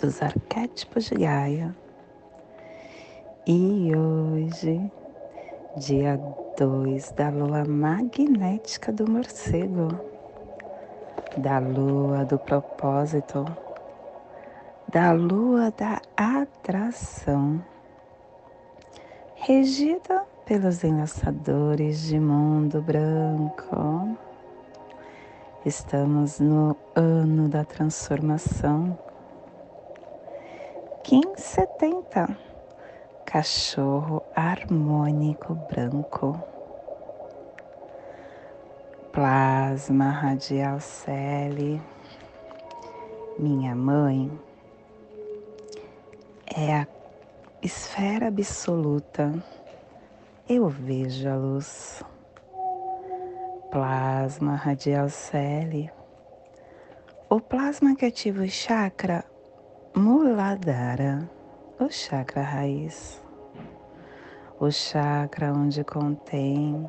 dos arquétipos de Gaia. E hoje, dia 2 da lua magnética do morcego, da lua do propósito, da lua da atração, regida pelos enlaçadores de mundo branco. Estamos no ano da transformação 1570. Cachorro harmônico branco. Plasma radial cele. Minha mãe é a esfera absoluta. Eu vejo a luz. Plasma radial cele. O plasma que ativa o chakra Muladhara, o chakra raiz, o chakra onde contém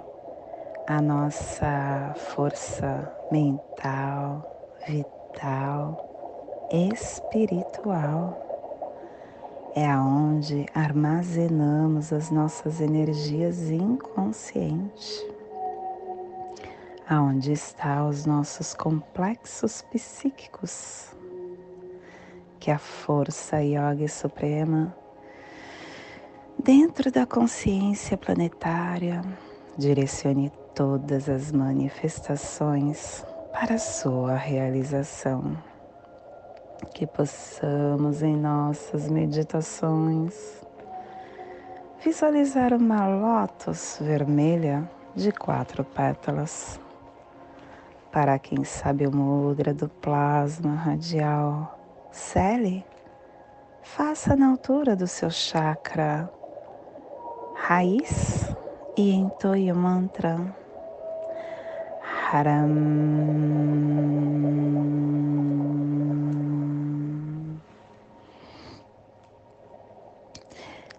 a nossa força mental, vital, espiritual. É aonde armazenamos as nossas energias inconscientes. Aonde estão os nossos complexos psíquicos que a força yoga suprema, dentro da consciência planetária, direcione todas as manifestações para sua realização. Que possamos em nossas meditações visualizar uma lótus vermelha de quatro pétalas. Para quem sabe o mudra do plasma radial, Cele, faça na altura do seu chakra. Raiz e entoie o mantra. Haram.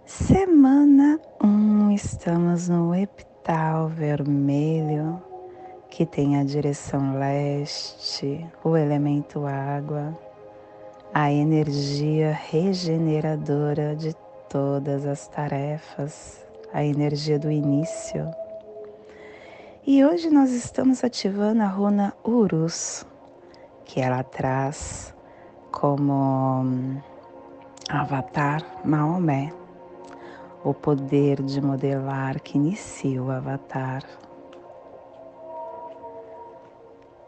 Semana 1, um, estamos no epital vermelho que tem a direção leste, o elemento água a energia regeneradora de todas as tarefas, a energia do início. E hoje nós estamos ativando a runa Urus, que ela traz como hum, avatar Maomé, o poder de modelar que inicia o avatar.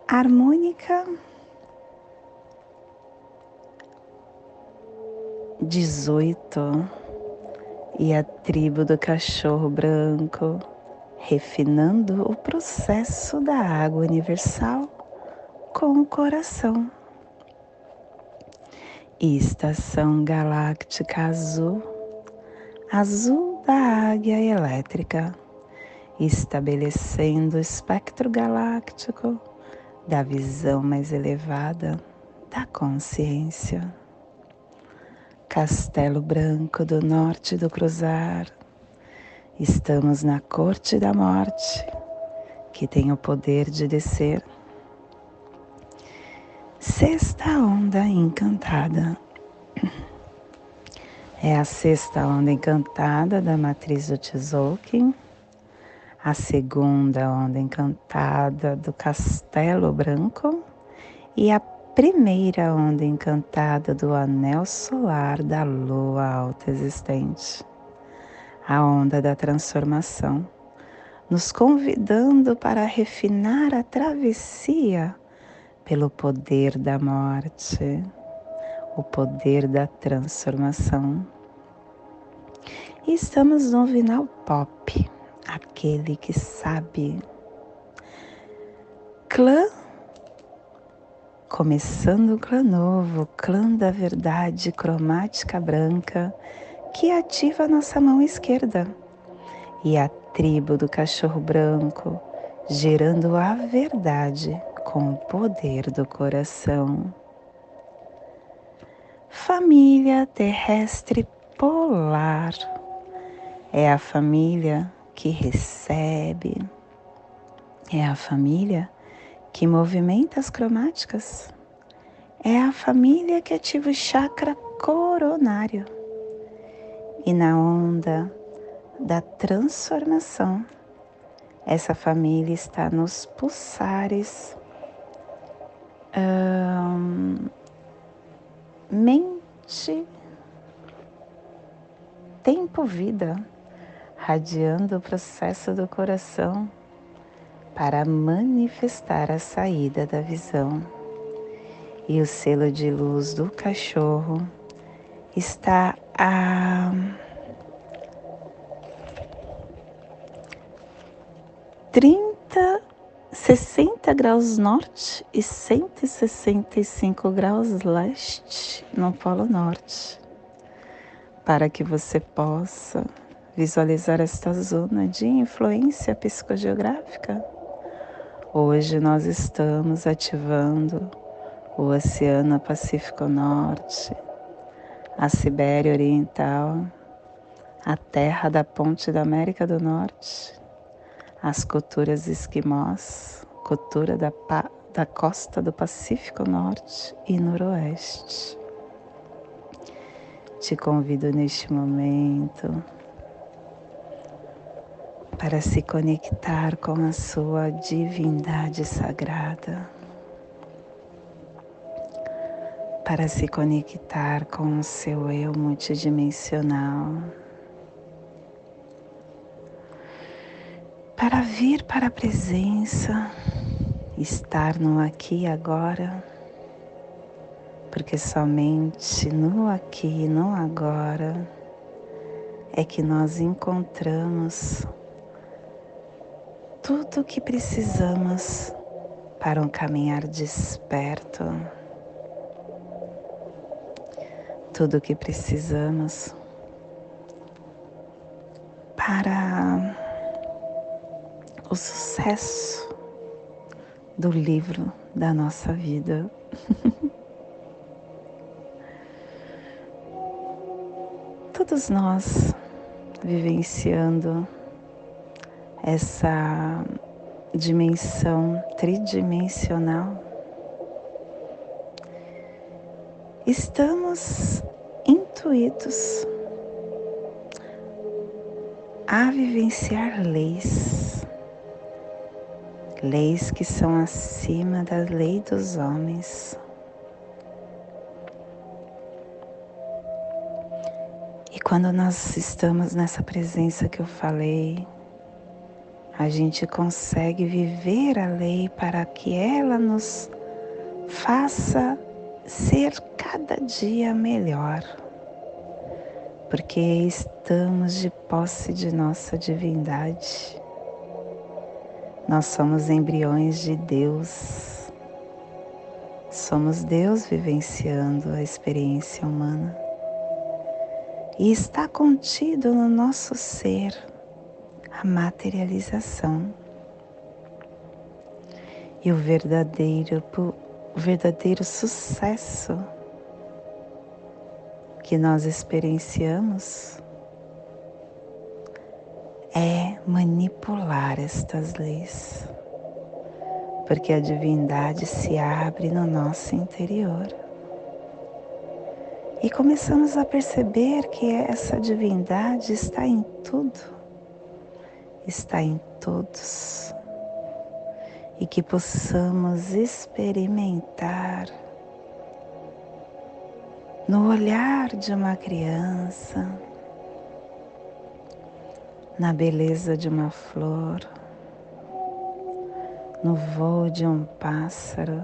Harmônica 18 e a tribo do cachorro branco, refinando o processo da água universal com o coração. Estação galáctica azul, azul da águia elétrica, estabelecendo o espectro galáctico da visão mais elevada da consciência. Castelo Branco do Norte do Cruzar. Estamos na Corte da Morte, que tem o poder de descer. Sexta onda encantada. É a sexta onda encantada da matriz do Tzolk'in, a segunda onda encantada do Castelo Branco e a primeira onda encantada do anel solar da lua alta existente, a onda da transformação, nos convidando para refinar a travessia pelo poder da morte, o poder da transformação. E estamos no final pop, aquele que sabe. Clã Começando o clã novo, clã da verdade cromática branca, que ativa a nossa mão esquerda. E a tribo do cachorro branco, gerando a verdade com o poder do coração. Família terrestre polar é a família que recebe, é a família que movimenta as cromáticas, é a família que ativa o chakra coronário. E na onda da transformação, essa família está nos pulsares hum, mente, tempo, vida, radiando o processo do coração para manifestar a saída da visão. E o selo de luz do cachorro está a 30, 60 graus norte e 165 graus leste no Polo Norte, para que você possa visualizar esta zona de influência psicogeográfica. Hoje nós estamos ativando o Oceano Pacífico Norte, a Sibéria Oriental, a terra da ponte da América do Norte as culturas esquimós, cultura da, da costa do Pacífico Norte e Noroeste. Te convido neste momento para se conectar com a sua divindade sagrada, para se conectar com o seu eu multidimensional para vir para a presença, estar no aqui e agora, porque somente no aqui e no agora é que nós encontramos tudo o que precisamos para um caminhar desperto, tudo o que precisamos para o sucesso do livro da nossa vida. Todos nós vivenciando essa dimensão tridimensional, estamos intuídos a vivenciar leis leis que são acima da lei dos homens. E quando nós estamos nessa presença que eu falei, a gente consegue viver a lei para que ela nos faça ser cada dia melhor, porque estamos de posse de nossa divindade. Nós somos embriões de Deus. Somos Deus vivenciando a experiência humana. E está contido no nosso ser a materialização. E o verdadeiro, o verdadeiro sucesso que nós experienciamos é manipular estas leis, porque a divindade se abre no nosso interior. E começamos a perceber que essa divindade está em tudo, está em todos, e que possamos experimentar no olhar de uma criança, na beleza de uma flor, no voo de um pássaro,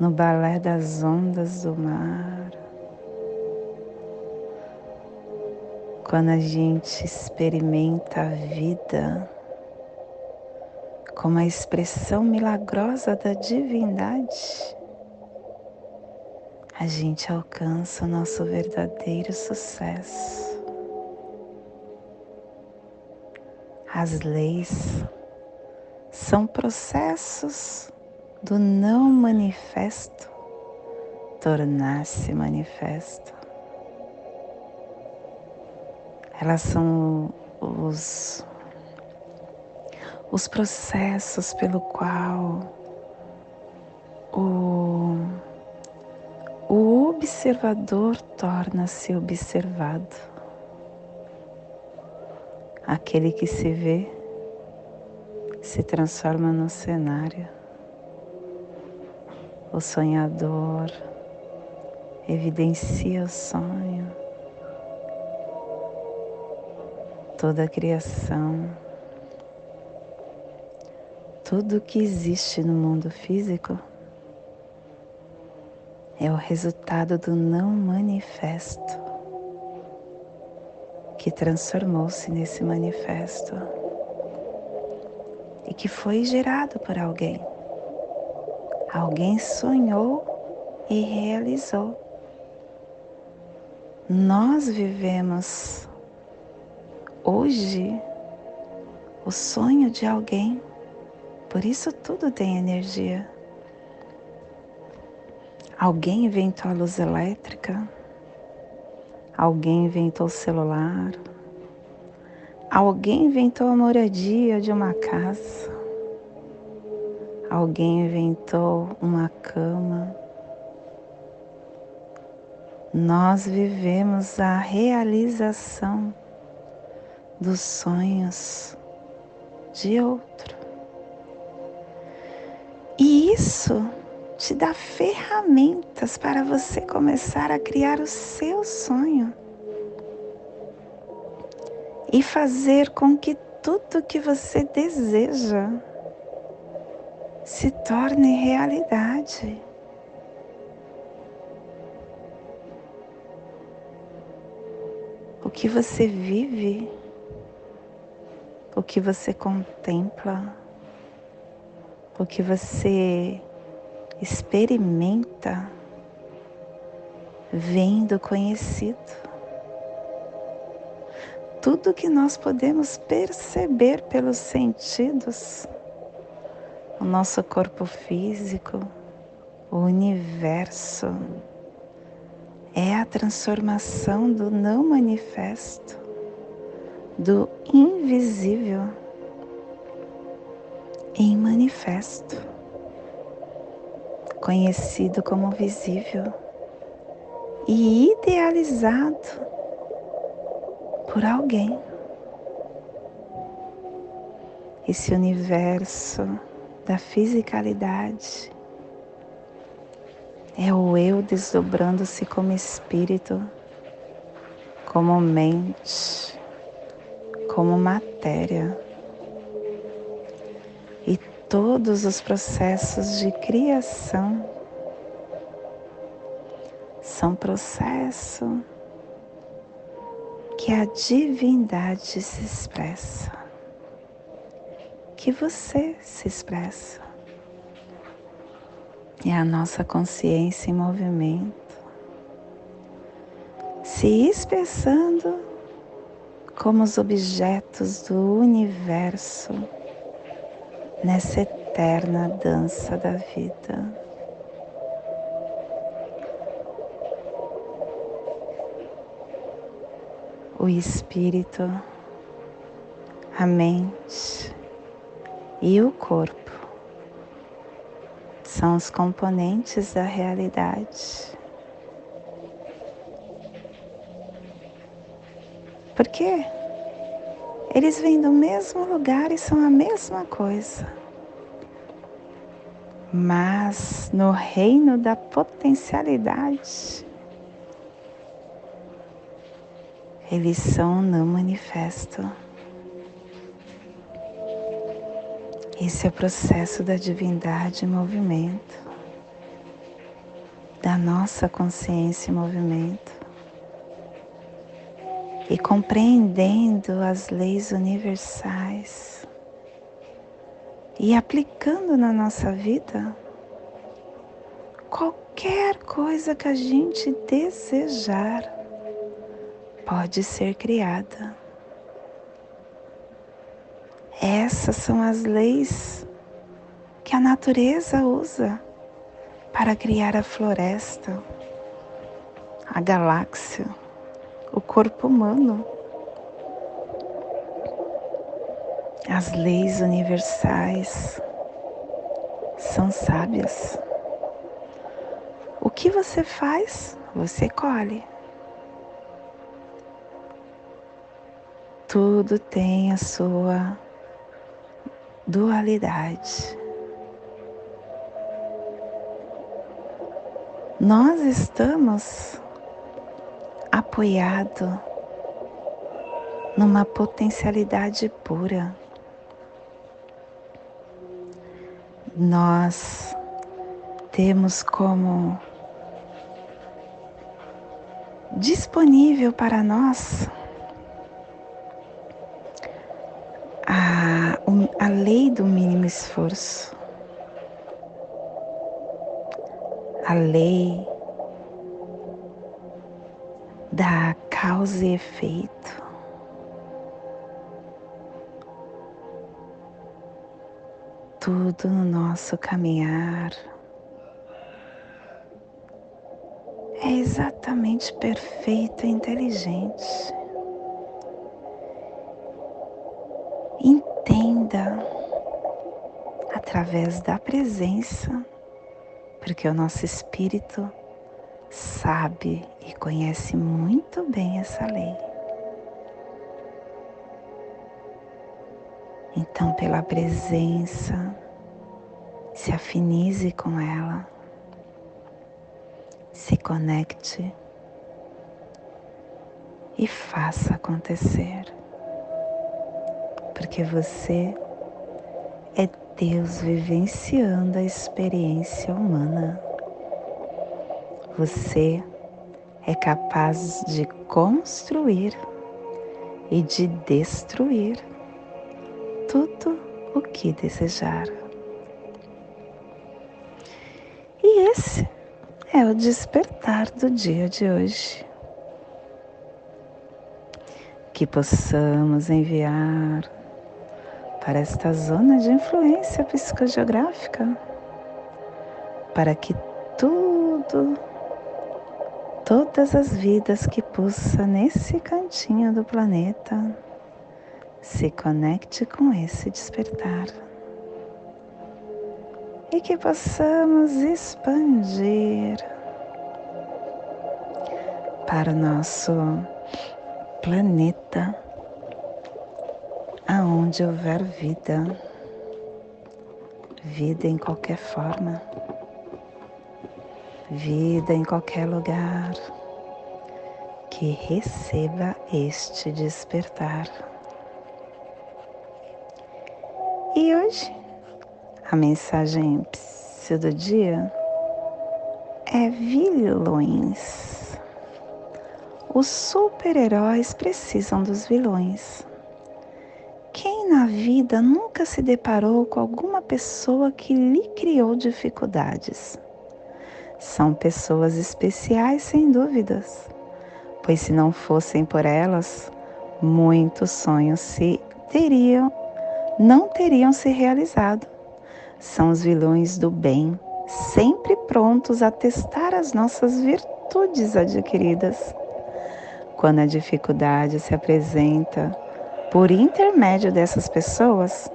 no balé das ondas do mar. Quando a gente experimenta a vida como a expressão milagrosa da divindade, a gente alcança o nosso verdadeiro sucesso. As leis são processos do não manifesto tornar-se manifesto. Elas são os, os processos pelo qual o, o observador torna-se observado. Aquele que se vê se transforma no cenário. O sonhador evidencia o sonho, toda a criação, tudo que existe no mundo físico é o resultado do não manifesto que transformou-se nesse manifesto e que foi gerado por alguém. Alguém sonhou e realizou. Nós vivemos hoje o sonho de alguém, por isso tudo tem energia. Alguém inventou a luz elétrica, alguém inventou o celular, alguém inventou a moradia de uma casa, alguém inventou uma cama, nós vivemos a realização dos sonhos de outro. E isso te dá ferramentas para você começar a criar o seu sonho e fazer com que tudo que você deseja se torne realidade. que você vive, o que você contempla, o que você experimenta, vem do conhecido. Tudo que nós podemos perceber pelos sentidos, o nosso corpo físico, o universo, é a transformação do não manifesto, do invisível em manifesto, conhecido como visível e idealizado por alguém. Esse universo da fisicalidade é o eu desdobrando-se como espírito, como mente, como matéria. E todos os processos de criação são processo que a divindade se expressa, que você se expressa. É a nossa consciência em movimento, se expressando como os objetos do universo nessa eterna dança da vida. O espírito, a mente e o corpo são os componentes da realidade. Porque eles vêm do mesmo lugar e são a mesma coisa. Mas no reino da potencialidade, eles são não manifesto. Esse é o processo da divindade em movimento, da nossa consciência em movimento. E compreendendo as leis universais, e aplicando na nossa vida qualquer coisa que a gente desejar pode ser criada. Essas são as leis que a natureza usa para criar a floresta, a galáxia, o corpo humano. As leis universais são sábias. O que você faz, você colhe. Tudo tem a sua dualidade. Nós estamos apoiados numa potencialidade pura. Nós temos como disponível para nós a, a lei do mínimo esforço, a lei da causa e efeito. Tudo no nosso caminhar é exatamente perfeito e inteligente. Entenda através da presença, porque o nosso espírito sabe e conhece muito bem essa lei. Então, pela presença, se afinize com ela se conecte e faça acontecer. Porque você é Deus vivenciando a experiência humana. Você é capaz de construir e de destruir tudo o que desejar. E esse é o despertar do dia de hoje. Que possamos enviar para esta zona de influência psicogeográfica, para que tudo, todas as vidas que pulsa nesse cantinho do planeta se conecte com esse despertar. E que possamos expandir para o nosso planeta, aonde houver vida, vida em qualquer forma, vida em qualquer lugar, que receba este despertar. E hoje a mensagem do dia é vilões. Os super-heróis precisam dos vilões. Quem na vida nunca se deparou com alguma pessoa que lhe criou dificuldades? São pessoas especiais, sem dúvidas, pois se não fossem por elas, muitos sonhos se teriam, não teriam se realizado são os vilões do bem, sempre prontos a testar as nossas virtudes adquiridas. Quando a dificuldade se apresenta por intermédio dessas pessoas,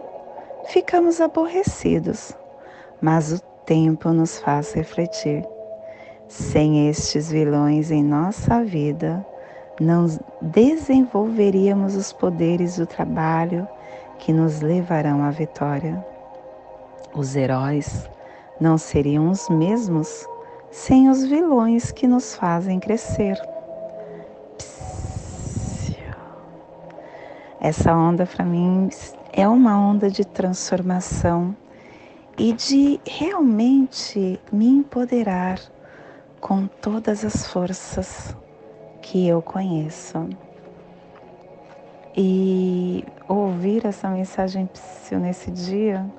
ficamos aborrecidos, mas o tempo nos faz refletir. Sem estes vilões em nossa vida, não desenvolveríamos os poderes do trabalho que nos levarão à vitória. Os heróis não seriam os mesmos sem os vilões que nos fazem crescer. Essa onda para mim é uma onda de transformação e de realmente me empoderar com todas as forças que eu conheço. E ouvir essa mensagem nesse dia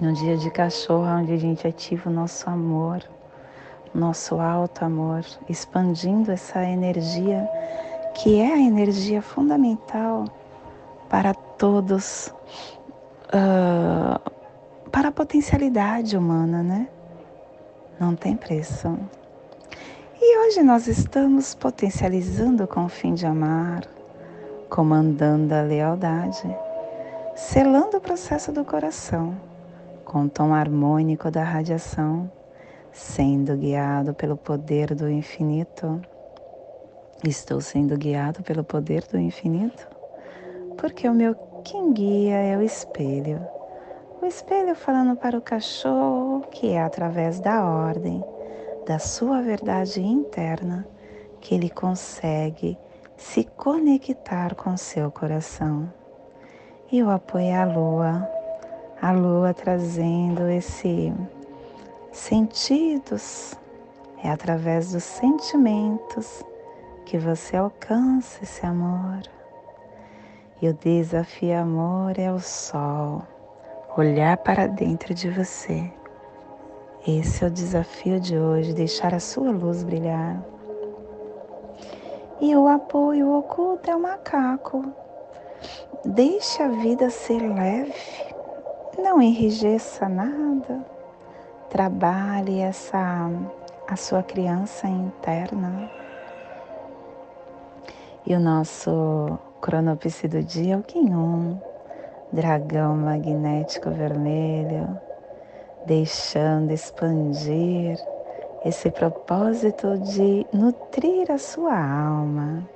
num dia de cachorro, onde a gente ativa o nosso amor, nosso alto amor, expandindo essa energia que é a energia fundamental para todos, uh, para a potencialidade humana, né? Não tem preço. Hoje nós estamos potencializando com o fim de amar, comandando a lealdade, selando o processo do coração com o tom harmônico da radiação, sendo guiado pelo poder do infinito. Estou sendo guiado pelo poder do infinito, porque o meu quem guia é o espelho. O espelho falando para o cachorro que é através da ordem, da sua verdade interna, que ele consegue se conectar com seu coração. E o apoio a lua, a lua trazendo esse sentidos, é através dos sentimentos que você alcança esse amor. E o desafio amor é o sol, olhar para dentro de você. Esse é o desafio de hoje, deixar a sua luz brilhar. E o apoio oculto é o macaco. Deixe a vida ser leve não enrijeça nada. Trabalhe essa a sua criança interna. E o nosso cronopse do dia é o Kim 1, dragão magnético vermelho, deixando expandir esse propósito de nutrir a sua alma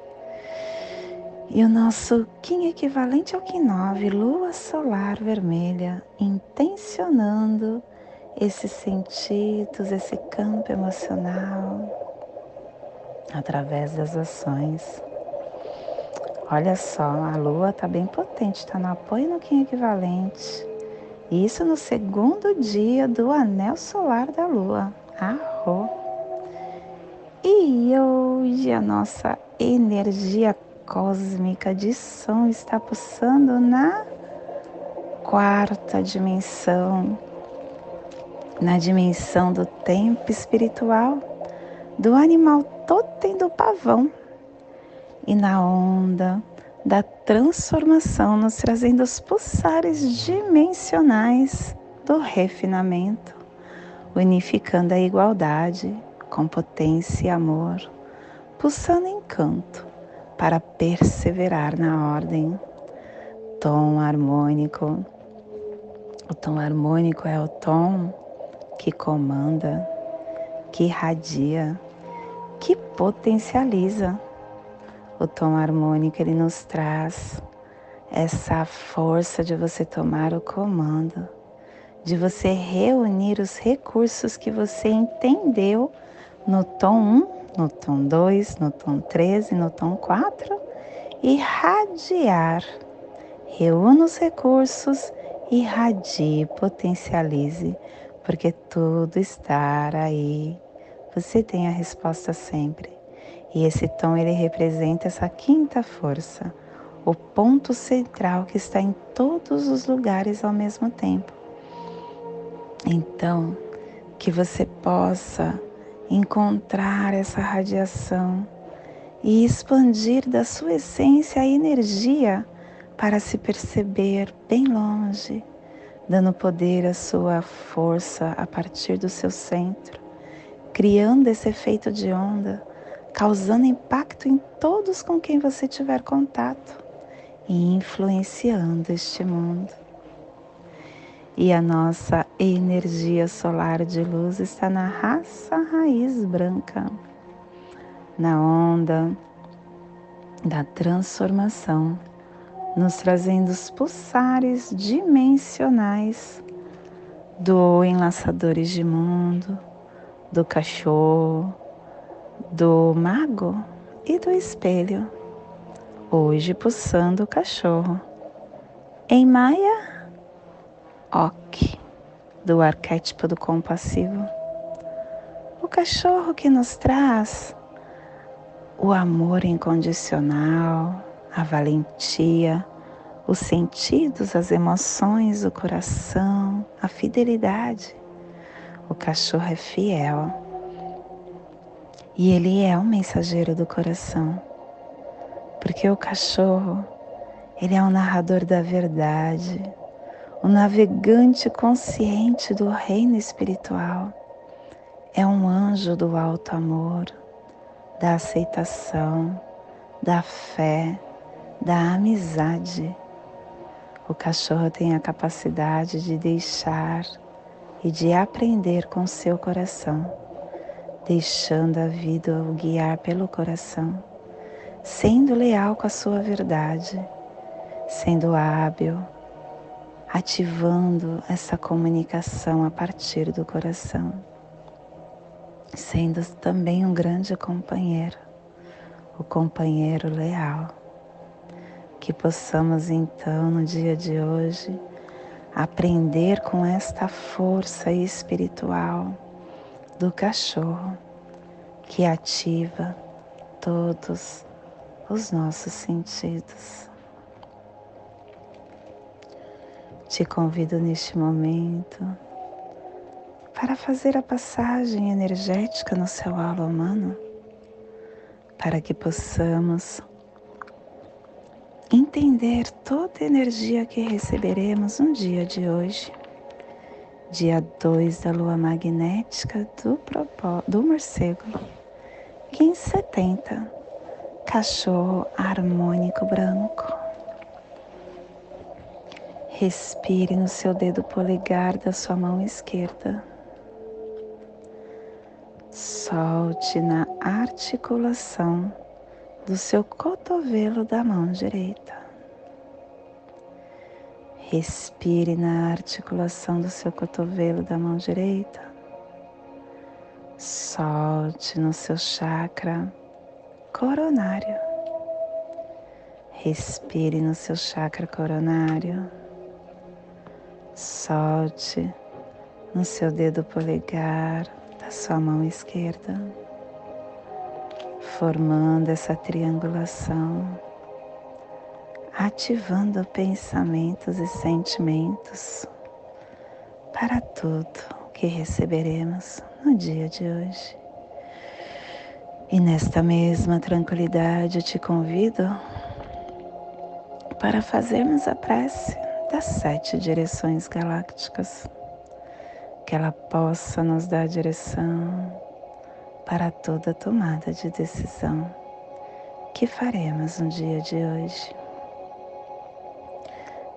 e o nosso Kim equivalente ao Kim 9, lua solar vermelha, intencionando esses sentidos, esse campo emocional através das ações. Olha só, a lua está bem potente, está no apoio no Kim equivalente. Isso no segundo dia do anel solar da lua. Arro! E hoje a nossa energia cósmica de som está pulsando na quarta dimensão, na dimensão do tempo espiritual, do animal totem do pavão e na onda da transformação, nos trazendo os pulsares dimensionais do refinamento, unificando a igualdade com potência e amor, pulsando encanto para perseverar na ordem. Tom harmônico. O tom harmônico é o tom que comanda, que irradia, que potencializa. O tom harmônico ele nos traz essa força de você tomar o comando, de você reunir os recursos que você entendeu no tom 1 no tom 2, no tom 3 e no tom 4 e radiar. Reúna os recursos, irradie, potencialize, porque tudo está aí. Você tem a resposta sempre. E esse tom ele representa essa quinta força, o ponto central que está em todos os lugares ao mesmo tempo. Então, que você possa encontrar essa radiação e expandir da sua essência a energia para se perceber bem longe, dando poder à sua força a partir do seu centro, criando esse efeito de onda, causando impacto em todos com quem você tiver contato e influenciando este mundo. E a nossa energia solar de luz está na raça raiz branca, na onda da transformação, nos trazendo os pulsares dimensionais do enlaçadores de mundo, do cachorro, do mago e do espelho. Hoje pulsando o cachorro. Em Maia, Ok, do arquétipo do compassivo. O cachorro que nos traz o amor incondicional, a valentia, os sentidos, as emoções, o coração, a fidelidade. O cachorro é fiel e ele é o mensageiro do coração, porque o cachorro, ele é o narrador da verdade, o navegante consciente do reino espiritual, é um anjo do alto amor, da aceitação, da fé, da amizade. O cachorro tem a capacidade de deixar e de aprender com seu coração, deixando a vida o guiar pelo coração, sendo leal com a sua verdade, sendo hábil, ativando essa comunicação a partir do coração, sendo também um grande companheiro, o companheiro leal. Que possamos então no dia de hoje aprender com esta força espiritual do cachorro que ativa todos os nossos sentidos. Te convido neste momento para fazer a passagem energética no seu aula humano, para que possamos entender toda a energia que receberemos no dia de hoje, dia 2 da lua magnética do, do morcego, 1570, cachorro harmônico branco. Respire no seu dedo polegar da sua mão esquerda. Solte na articulação do seu cotovelo da mão direita. Respire na articulação do seu cotovelo da mão direita. Solte no seu chakra coronário. Respire no seu chakra coronário. Solte no seu dedo polegar da sua mão esquerda formando essa triangulação, ativando pensamentos e sentimentos para tudo que receberemos no dia de hoje. E nesta mesma tranquilidade eu te convido para fazermos a prece das sete direções galácticas, que ela possa nos dar direção para toda tomada de decisão que faremos no dia de hoje.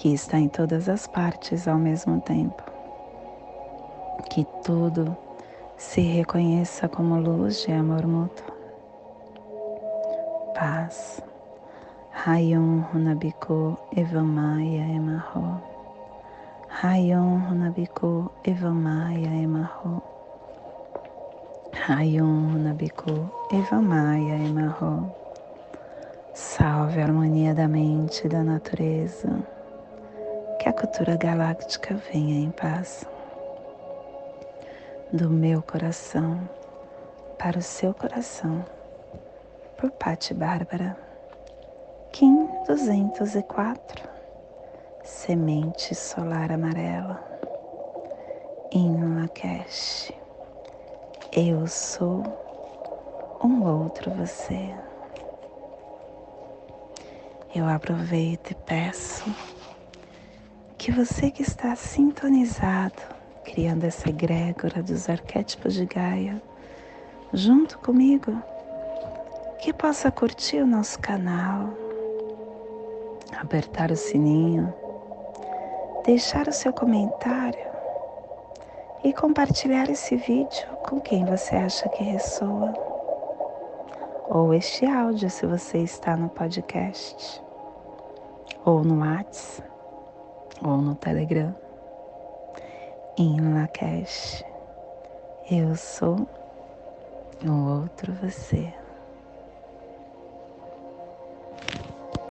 que está em todas as partes ao mesmo tempo. Que tudo se reconheça como luz de amor mútuo. Paz. Rayon Runabiko Evamaya Emarro. Rayon Runabiko Evamaya Emarro. Rayon Runabiko Evamaya Emarro. Salve a harmonia da mente e da natureza. A cultura galáctica venha em paz. Do meu coração para o seu coração, por Patti Bárbara. Kim 204 Semente Solar Amarela em Lakesh. Eu sou um outro você. Eu aproveito e peço que você que está sintonizado, criando essa egrégora dos arquétipos de Gaia, junto comigo, que possa curtir o nosso canal, apertar o sininho, deixar o seu comentário e compartilhar esse vídeo com quem você acha que ressoa. Ou este áudio se você está no podcast, ou no WhatsApp, ou no Telegram. Em Lakesh, eu sou o outro você.